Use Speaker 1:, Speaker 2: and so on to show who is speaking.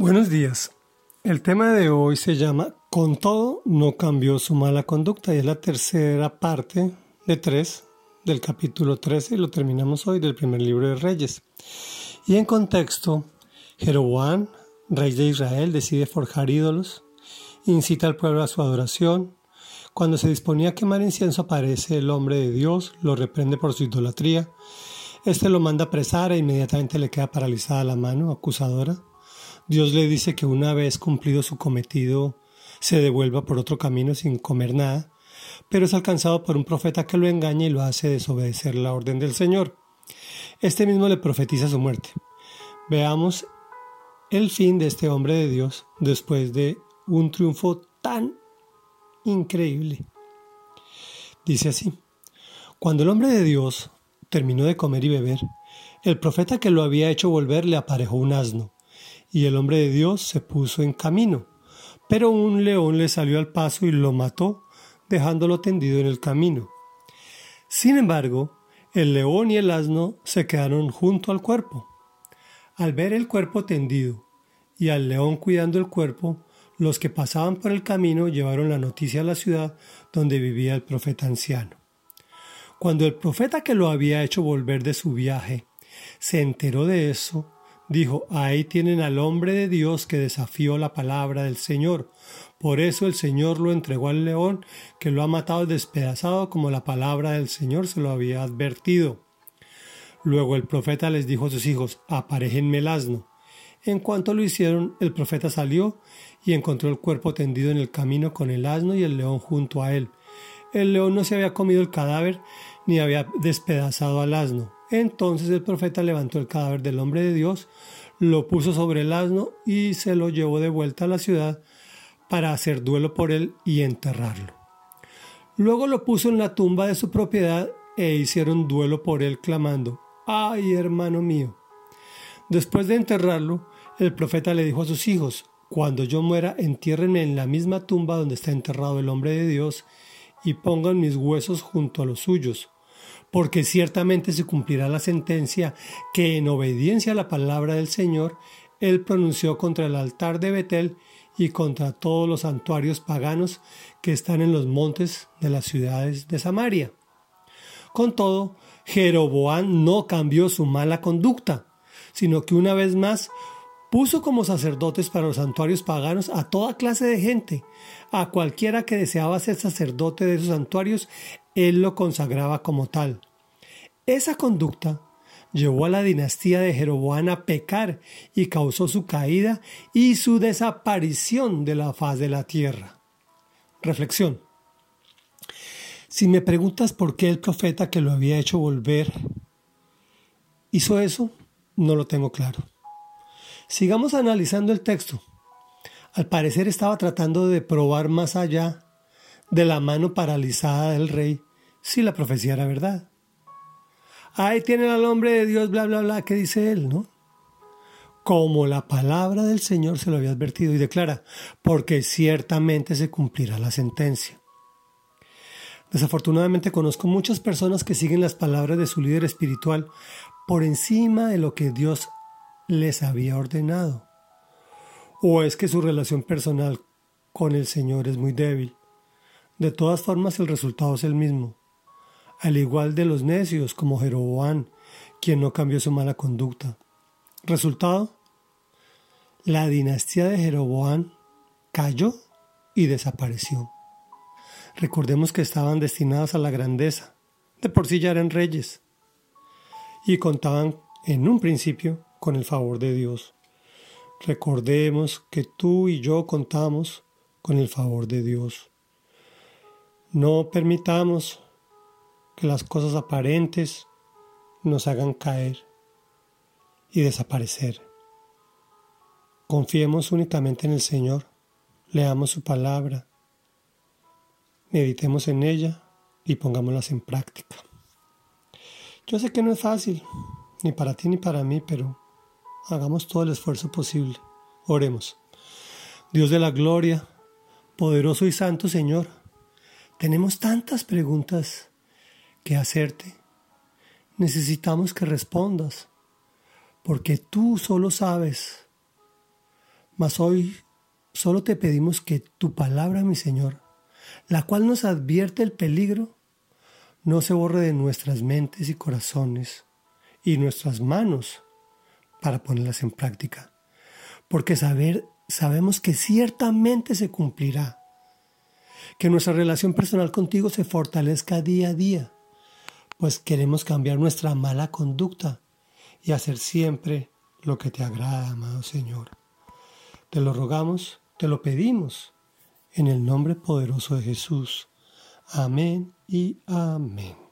Speaker 1: Buenos días. El tema de hoy se llama Con todo no cambió su mala conducta y es la tercera parte de tres del capítulo 13 y lo terminamos hoy del primer libro de Reyes. Y en contexto, Jeroboam, rey de Israel, decide forjar ídolos, incita al pueblo a su adoración. Cuando se disponía a quemar incienso aparece el hombre de Dios, lo reprende por su idolatría. Este lo manda a apresar e inmediatamente le queda paralizada la mano acusadora. Dios le dice que una vez cumplido su cometido se devuelva por otro camino sin comer nada, pero es alcanzado por un profeta que lo engaña y lo hace desobedecer la orden del Señor. Este mismo le profetiza su muerte. Veamos el fin de este hombre de Dios después de un triunfo tan increíble. Dice así, cuando el hombre de Dios terminó de comer y beber, el profeta que lo había hecho volver le aparejó un asno y el hombre de Dios se puso en camino. Pero un león le salió al paso y lo mató, dejándolo tendido en el camino. Sin embargo, el león y el asno se quedaron junto al cuerpo. Al ver el cuerpo tendido y al león cuidando el cuerpo, los que pasaban por el camino llevaron la noticia a la ciudad donde vivía el profeta anciano. Cuando el profeta que lo había hecho volver de su viaje se enteró de eso, dijo, ahí tienen al hombre de Dios que desafió la palabra del Señor. Por eso el Señor lo entregó al león, que lo ha matado despedazado como la palabra del Señor se lo había advertido. Luego el profeta les dijo a sus hijos, aparejenme el asno. En cuanto lo hicieron, el profeta salió y encontró el cuerpo tendido en el camino con el asno y el león junto a él. El león no se había comido el cadáver ni había despedazado al asno. Entonces el profeta levantó el cadáver del hombre de Dios, lo puso sobre el asno y se lo llevó de vuelta a la ciudad para hacer duelo por él y enterrarlo. Luego lo puso en la tumba de su propiedad e hicieron duelo por él clamando, ¡ay, hermano mío! Después de enterrarlo, el profeta le dijo a sus hijos, Cuando yo muera, entiérrenme en la misma tumba donde está enterrado el hombre de Dios, y pongan mis huesos junto a los suyos, porque ciertamente se cumplirá la sentencia que en obediencia a la palabra del Señor, él pronunció contra el altar de Betel y contra todos los santuarios paganos que están en los montes de las ciudades de Samaria. Con todo, Jeroboam no cambió su mala conducta, sino que una vez más puso como sacerdotes para los santuarios paganos a toda clase de gente. A cualquiera que deseaba ser sacerdote de esos santuarios, él lo consagraba como tal. Esa conducta llevó a la dinastía de Jeroboam a pecar y causó su caída y su desaparición de la faz de la tierra. Reflexión. Si me preguntas por qué el profeta que lo había hecho volver hizo eso, no lo tengo claro. Sigamos analizando el texto. Al parecer estaba tratando de probar más allá de la mano paralizada del rey si la profecía era verdad. Ahí tienen al hombre de Dios, bla, bla, bla, ¿qué dice él, no? Como la palabra del Señor se lo había advertido y declara, porque ciertamente se cumplirá la sentencia. Desafortunadamente conozco muchas personas que siguen las palabras de su líder espiritual por encima de lo que Dios les había ordenado. ¿O es que su relación personal con el Señor es muy débil? De todas formas el resultado es el mismo al igual de los necios como Jeroboam, quien no cambió su mala conducta. Resultado, la dinastía de Jeroboam cayó y desapareció. Recordemos que estaban destinadas a la grandeza, de por sí ya eran reyes, y contaban en un principio con el favor de Dios. Recordemos que tú y yo contamos con el favor de Dios. No permitamos que las cosas aparentes nos hagan caer y desaparecer. Confiemos únicamente en el Señor, leamos su palabra, meditemos en ella y pongámoslas en práctica. Yo sé que no es fácil, ni para ti ni para mí, pero hagamos todo el esfuerzo posible. Oremos. Dios de la gloria, poderoso y santo Señor, tenemos tantas preguntas que hacerte. Necesitamos que respondas, porque tú solo sabes Mas hoy solo te pedimos que tu palabra, mi Señor, la cual nos advierte el peligro, no se borre de nuestras mentes y corazones y nuestras manos para ponerlas en práctica. Porque saber, sabemos que ciertamente se cumplirá. Que nuestra relación personal contigo se fortalezca día a día, pues queremos cambiar nuestra mala conducta y hacer siempre lo que te agrada, amado Señor. Te lo rogamos, te lo pedimos, en el nombre poderoso de Jesús. Amén y amén.